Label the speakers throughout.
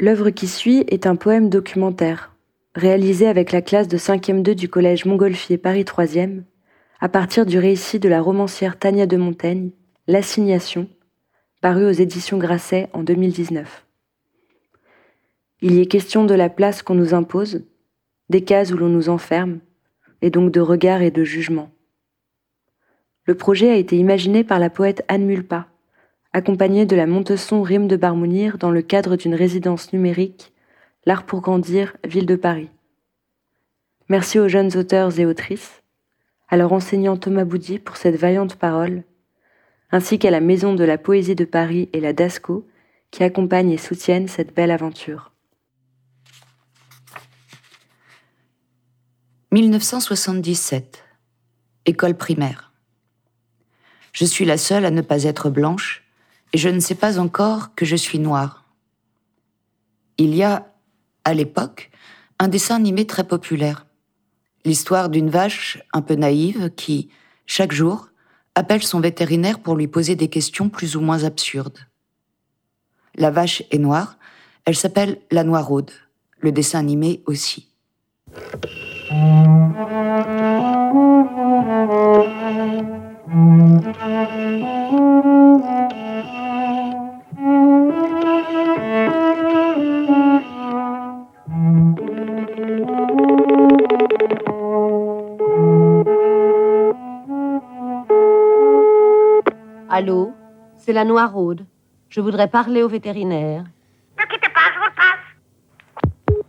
Speaker 1: L'œuvre qui suit est un poème documentaire, réalisé avec la classe de 5e 2 du collège Montgolfier Paris 3e, à partir du récit de la romancière Tania de Montaigne, L'Assignation, paru aux éditions Grasset en 2019. Il y est question de la place qu'on nous impose, des cases où l'on nous enferme, et donc de regard et de jugement. Le projet a été imaginé par la poète Anne Mulpa, accompagnée de la Montesson Rime de Barmounir dans le cadre d'une résidence numérique, L'Art pour grandir, Ville de Paris. Merci aux jeunes auteurs et autrices, à leur enseignant Thomas Boudy pour cette vaillante parole, ainsi qu'à la Maison de la Poésie de Paris et la DASCO qui accompagnent et soutiennent cette belle aventure.
Speaker 2: 1977. École primaire. Je suis la seule à ne pas être blanche je ne sais pas encore que je suis noire. Il y a, à l'époque, un dessin animé très populaire. L'histoire d'une vache un peu naïve qui, chaque jour, appelle son vétérinaire pour lui poser des questions plus ou moins absurdes. La vache est noire, elle s'appelle la noiraude, le dessin animé aussi.
Speaker 3: Allô? C'est la Noiraude. Je voudrais parler au vétérinaire.
Speaker 4: Ne quittez pas, je vous le passe.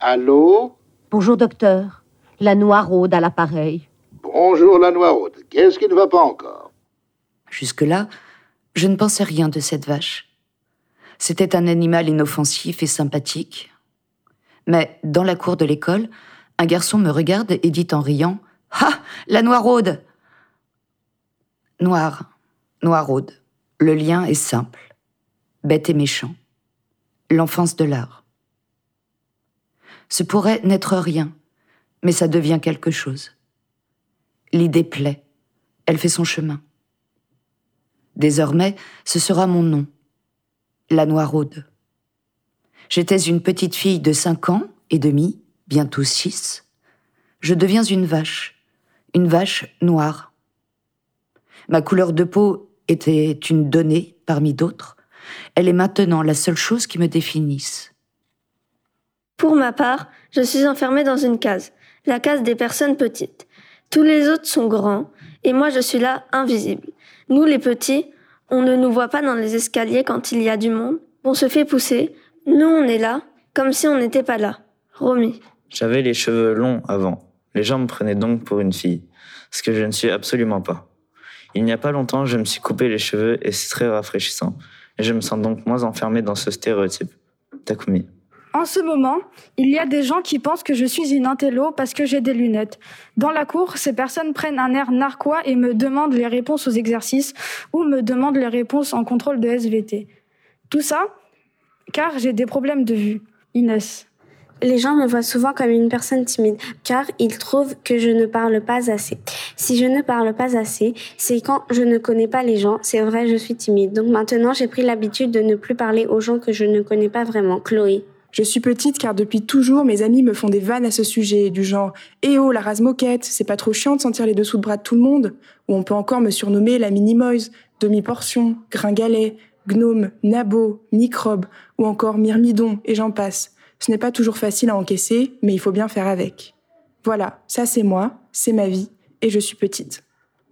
Speaker 5: Allô?
Speaker 3: Bonjour, docteur. La Noiraude à l'appareil.
Speaker 5: Bonjour la Noiraude. Qu'est-ce qui ne va pas encore?
Speaker 2: Jusque-là, je ne pensais rien de cette vache. C'était un animal inoffensif et sympathique. Mais dans la cour de l'école, un garçon me regarde et dit en riant Ah La Noiraude Noir, Noiraude. Le lien est simple. Bête et méchant. L'enfance de l'art. Ce pourrait n'être rien, mais ça devient quelque chose. L'idée plaît, elle fait son chemin. Désormais, ce sera mon nom, la Noiraude. J'étais une petite fille de cinq ans et demi, bientôt six. Je deviens une vache, une vache noire. Ma couleur de peau était une donnée parmi d'autres. Elle est maintenant la seule chose qui me définisse.
Speaker 6: Pour ma part, je suis enfermée dans une case, la case des personnes petites. Tous les autres sont grands, et moi je suis là, invisible. Nous les petits, on ne nous voit pas dans les escaliers quand il y a du monde. On se fait pousser. Nous on est là, comme si on n'était pas là. Romy.
Speaker 7: J'avais les cheveux longs avant. Les gens me prenaient donc pour une fille, ce que je ne suis absolument pas. Il n'y a pas longtemps, je me suis coupé les cheveux et c'est très rafraîchissant. Et je me sens donc moins enfermé dans ce stéréotype. Takumi.
Speaker 8: En ce moment, il y a des gens qui pensent que je suis une intello parce que j'ai des lunettes. Dans la cour, ces personnes prennent un air narquois et me demandent les réponses aux exercices ou me demandent les réponses en contrôle de SVT. Tout ça, car j'ai des problèmes de vue. Inès.
Speaker 9: Les gens me voient souvent comme une personne timide, car ils trouvent que je ne parle pas assez. Si je ne parle pas assez, c'est quand je ne connais pas les gens. C'est vrai, je suis timide. Donc maintenant, j'ai pris l'habitude de ne plus parler aux gens que je ne connais pas vraiment. Chloé.
Speaker 10: Je suis petite car depuis toujours mes amis me font des vannes à ce sujet, du genre Eh oh, la rase moquette, c'est pas trop chiant de sentir les dessous de bras de tout le monde? Ou on peut encore me surnommer la mini-moise, demi-portion, gringalet, gnome, nabo, microbe, ou encore myrmidon, et j'en passe. Ce n'est pas toujours facile à encaisser, mais il faut bien faire avec. Voilà, ça c'est moi, c'est ma vie, et je suis petite.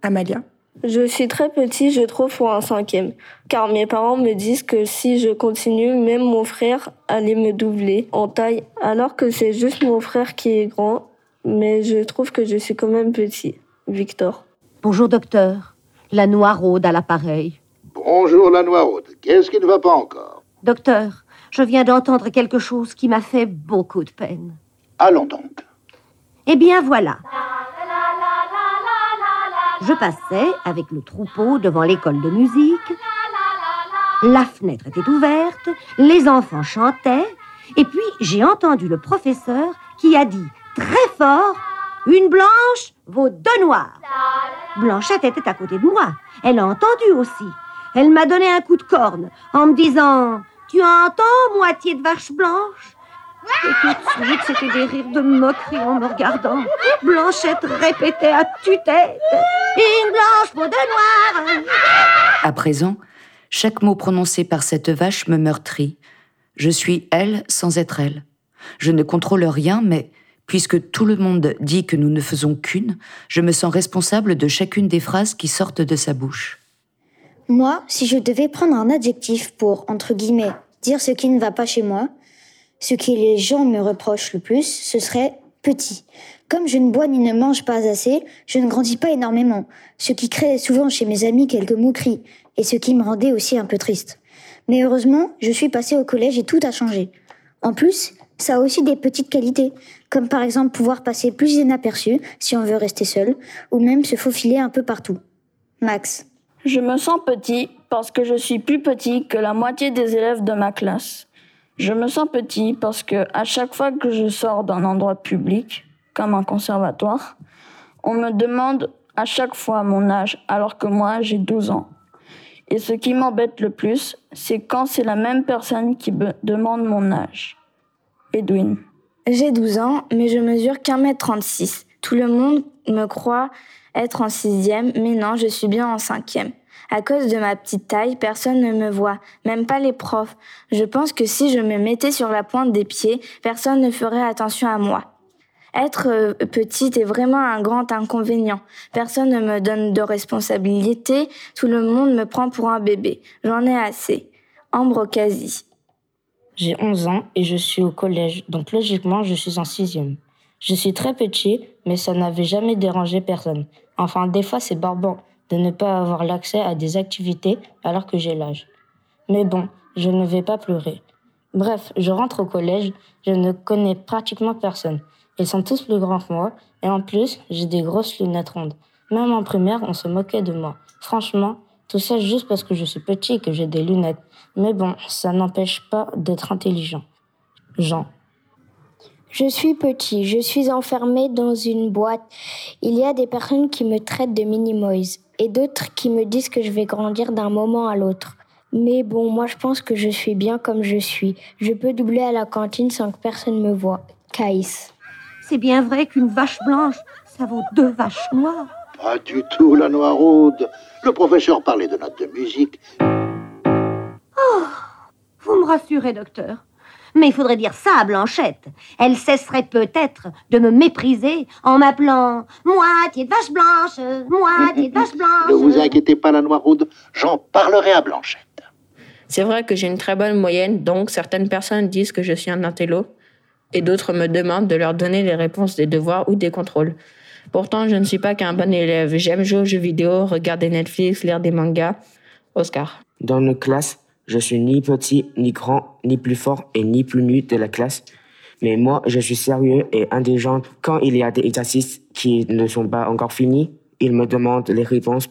Speaker 10: Amalia.
Speaker 6: Je suis très petit, je trouve, pour un cinquième. Car mes parents me disent que si je continue, même mon frère allait me doubler en taille. Alors que c'est juste mon frère qui est grand. Mais je trouve que je suis quand même petit. Victor.
Speaker 3: Bonjour, docteur. La Noiraude à l'appareil.
Speaker 5: Bonjour la Noiraude. Qu'est-ce qui ne va pas encore?
Speaker 3: Docteur, je viens d'entendre quelque chose qui m'a fait beaucoup de peine.
Speaker 5: Allons donc.
Speaker 3: Eh bien, voilà. Je passais avec le troupeau devant l'école de musique. La fenêtre était ouverte, les enfants chantaient, et puis j'ai entendu le professeur qui a dit très fort Une blanche vaut deux noirs. Blanchette était à côté de moi. Elle a entendu aussi. Elle m'a donné un coup de corne en me disant Tu entends, moitié de vache blanche? Et tout de suite, c'était des rires de moquerie en me regardant. Blanchette répétait à tue-tête Une blanche peau de noir
Speaker 2: À présent, chaque mot prononcé par cette vache me meurtrit. Je suis elle sans être elle. Je ne contrôle rien, mais puisque tout le monde dit que nous ne faisons qu'une, je me sens responsable de chacune des phrases qui sortent de sa bouche.
Speaker 11: Moi, si je devais prendre un adjectif pour, entre guillemets, dire ce qui ne va pas chez moi, ce que les gens me reprochent le plus, ce serait petit. Comme je ne bois ni ne mange pas assez, je ne grandis pas énormément, ce qui crée souvent chez mes amis quelques moqueries, et ce qui me rendait aussi un peu triste. Mais heureusement, je suis passée au collège et tout a changé. En plus, ça a aussi des petites qualités, comme par exemple pouvoir passer plus inaperçu si on veut rester seul, ou même se faufiler un peu partout. Max.
Speaker 6: Je me sens petit parce que je suis plus petit que la moitié des élèves de ma classe. Je me sens petit parce que à chaque fois que je sors d'un endroit public, comme un conservatoire, on me demande à chaque fois mon âge alors que moi j'ai 12 ans. Et ce qui m'embête le plus, c'est quand c'est la même personne qui me demande mon âge. Edwin.
Speaker 9: J'ai 12 ans, mais je mesure qu'un mètre 36. Tout le monde me croit être en sixième, mais non, je suis bien en cinquième. À cause de ma petite taille, personne ne me voit, même pas les profs. Je pense que si je me mettais sur la pointe des pieds, personne ne ferait attention à moi. Être euh, petite est vraiment un grand inconvénient. Personne ne me donne de responsabilité, tout le monde me prend pour un bébé. J'en ai assez. Ambre quasi.
Speaker 12: J'ai 11 ans et je suis au collège, donc logiquement je suis en sixième. Je suis très petit, mais ça n'avait jamais dérangé personne. Enfin, des fois c'est barbant de ne pas avoir l'accès à des activités alors que j'ai l'âge. Mais bon, je ne vais pas pleurer. Bref, je rentre au collège, je ne connais pratiquement personne. Ils sont tous plus grands que moi, et en plus, j'ai des grosses lunettes rondes. Même en primaire, on se moquait de moi. Franchement, tout ça juste parce que je suis petit et que j'ai des lunettes. Mais bon, ça n'empêche pas d'être intelligent. Jean.
Speaker 11: Je suis petit, je suis enfermé dans une boîte. Il y a des personnes qui me traitent de mini-moise et d'autres qui me disent que je vais grandir d'un moment à l'autre. Mais bon, moi je pense que je suis bien comme je suis. Je peux doubler à la cantine sans que personne me voie. Caïs.
Speaker 3: C'est bien vrai qu'une vache blanche, ça vaut deux vaches noires.
Speaker 5: Pas du tout, la Noiroude. Le professeur parlait de notes de musique.
Speaker 3: Oh, vous me rassurez, docteur. Mais il faudrait dire ça à Blanchette. Elle cesserait peut-être de me mépriser en m'appelant moitié de vache blanche, moitié de vache blanche.
Speaker 5: Ne vous inquiétez pas, la Noiroude, j'en parlerai à Blanchette.
Speaker 13: C'est vrai que j'ai une très bonne moyenne, donc certaines personnes disent que je suis un intello, et d'autres me demandent de leur donner les réponses des devoirs ou des contrôles. Pourtant, je ne suis pas qu'un bon élève. J'aime jouer aux jeux vidéo, regarder Netflix, lire des mangas. Oscar.
Speaker 14: Dans nos classes, je suis ni petit, ni grand, ni plus fort et ni plus nul de la classe. Mais moi, je suis sérieux et intelligent. Quand il y a des exercices qui ne sont pas encore finis, il me demande les réponses.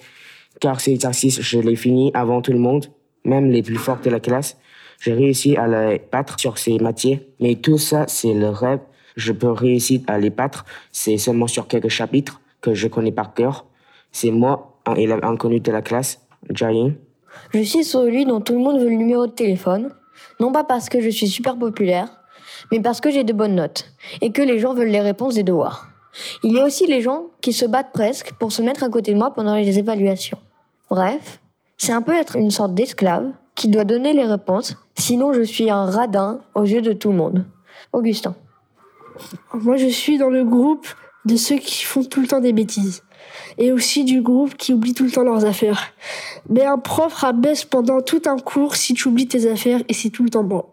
Speaker 14: Car ces exercices, je les finis avant tout le monde, même les plus forts de la classe. J'ai réussi à les battre sur ces matières. Mais tout ça, c'est le rêve. Je peux réussir à les battre. C'est seulement sur quelques chapitres que je connais par cœur. C'est moi, un élève inconnu de la classe, Jayin.
Speaker 15: Je suis celui dont tout le monde veut le numéro de téléphone, non pas parce que je suis super populaire, mais parce que j'ai de bonnes notes et que les gens veulent les réponses des devoirs. Il y a aussi les gens qui se battent presque pour se mettre à côté de moi pendant les évaluations. Bref, c'est un peu être une sorte d'esclave qui doit donner les réponses, sinon je suis un radin aux yeux de tout le monde. Augustin.
Speaker 16: Moi, je suis dans le groupe de ceux qui font tout le temps des bêtises. Et aussi du groupe qui oublie tout le temps leurs affaires. Mais un prof rabaisse pendant tout un cours si tu oublies tes affaires et c'est tout le temps bon.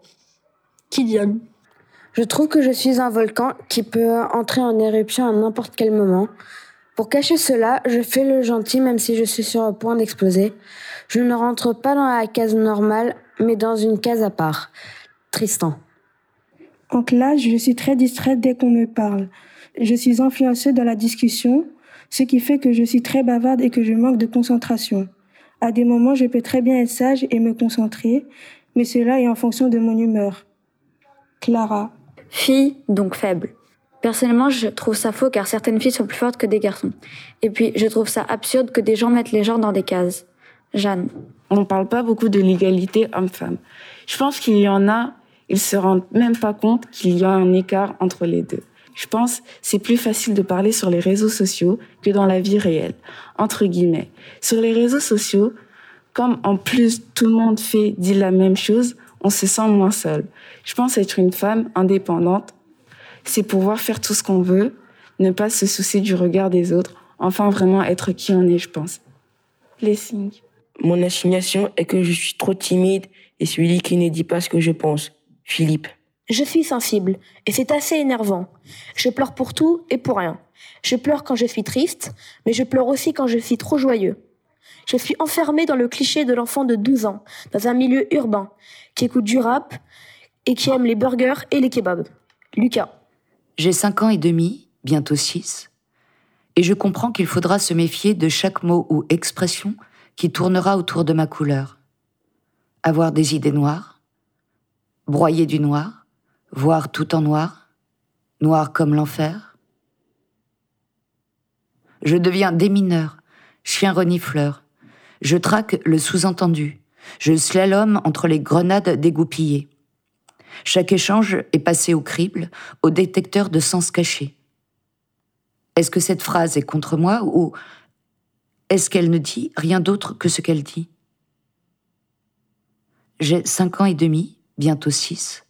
Speaker 16: Kylian.
Speaker 17: Je trouve que je suis un volcan qui peut entrer en éruption à n'importe quel moment. Pour cacher cela, je fais le gentil même si je suis sur le point d'exploser. Je ne rentre pas dans la case normale, mais dans une case à part. Tristan.
Speaker 18: En classe, je suis très distraite dès qu'on me parle. Je suis influencée dans la discussion, ce qui fait que je suis très bavarde et que je manque de concentration. À des moments, je peux très bien être sage et me concentrer, mais cela est en fonction de mon humeur. Clara.
Speaker 19: Fille, donc faible. Personnellement, je trouve ça faux car certaines filles sont plus fortes que des garçons. Et puis, je trouve ça absurde que des gens mettent les gens dans des cases. Jeanne.
Speaker 20: On ne parle pas beaucoup de l'égalité homme-femme. Je pense qu'il y en a, ils se rendent même pas compte qu'il y a un écart entre les deux. Je pense c'est plus facile de parler sur les réseaux sociaux que dans la vie réelle, entre guillemets. Sur les réseaux sociaux, comme en plus tout le monde fait, dit la même chose, on se sent moins seul. Je pense être une femme indépendante, c'est pouvoir faire tout ce qu'on veut, ne pas se soucier du regard des autres, enfin vraiment être qui on est, je pense. Les signes.
Speaker 21: Mon assignation est que je suis trop timide et celui qui ne dit pas ce que je pense. Philippe.
Speaker 22: Je suis sensible et c'est assez énervant. Je pleure pour tout et pour rien. Je pleure quand je suis triste, mais je pleure aussi quand je suis trop joyeux. Je suis enfermée dans le cliché de l'enfant de 12 ans, dans un milieu urbain, qui écoute du rap et qui aime les burgers et les kebabs. Lucas.
Speaker 2: J'ai 5 ans et demi, bientôt 6, et je comprends qu'il faudra se méfier de chaque mot ou expression qui tournera autour de ma couleur. Avoir des idées noires, broyer du noir, voir tout en noir, noir comme l'enfer. Je deviens démineur, chien renifleur. Je traque le sous-entendu. Je slalom entre les grenades dégoupillées. Chaque échange est passé au crible, au détecteur de sens caché. Est-ce que cette phrase est contre moi ou est-ce qu'elle ne dit rien d'autre que ce qu'elle dit? J'ai cinq ans et demi, bientôt six.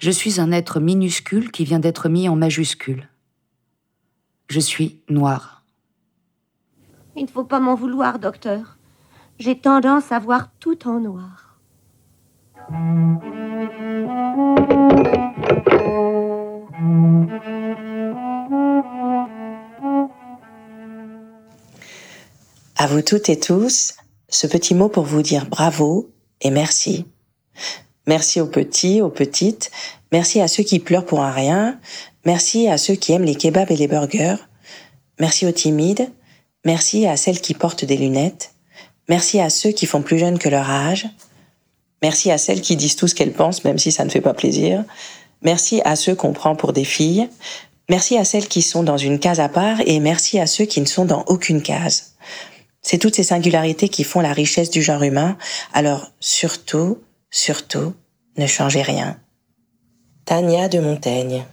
Speaker 2: Je suis un être minuscule qui vient d'être mis en majuscule. Je suis noir.
Speaker 3: Il ne faut pas m'en vouloir, docteur. J'ai tendance à voir tout en noir.
Speaker 23: À vous toutes et tous, ce petit mot pour vous dire bravo et merci. Merci aux petits, aux petites, merci à ceux qui pleurent pour un rien, merci à ceux qui aiment les kebabs et les burgers, merci aux timides, merci à celles qui portent des lunettes, merci à ceux qui font plus jeunes que leur âge, merci à celles qui disent tout ce qu'elles pensent même si ça ne fait pas plaisir, merci à ceux qu'on prend pour des filles, merci à celles qui sont dans une case à part et merci à ceux qui ne sont dans aucune case. C'est toutes ces singularités qui font la richesse du genre humain, alors surtout, surtout, ne changez rien. Tania de Montaigne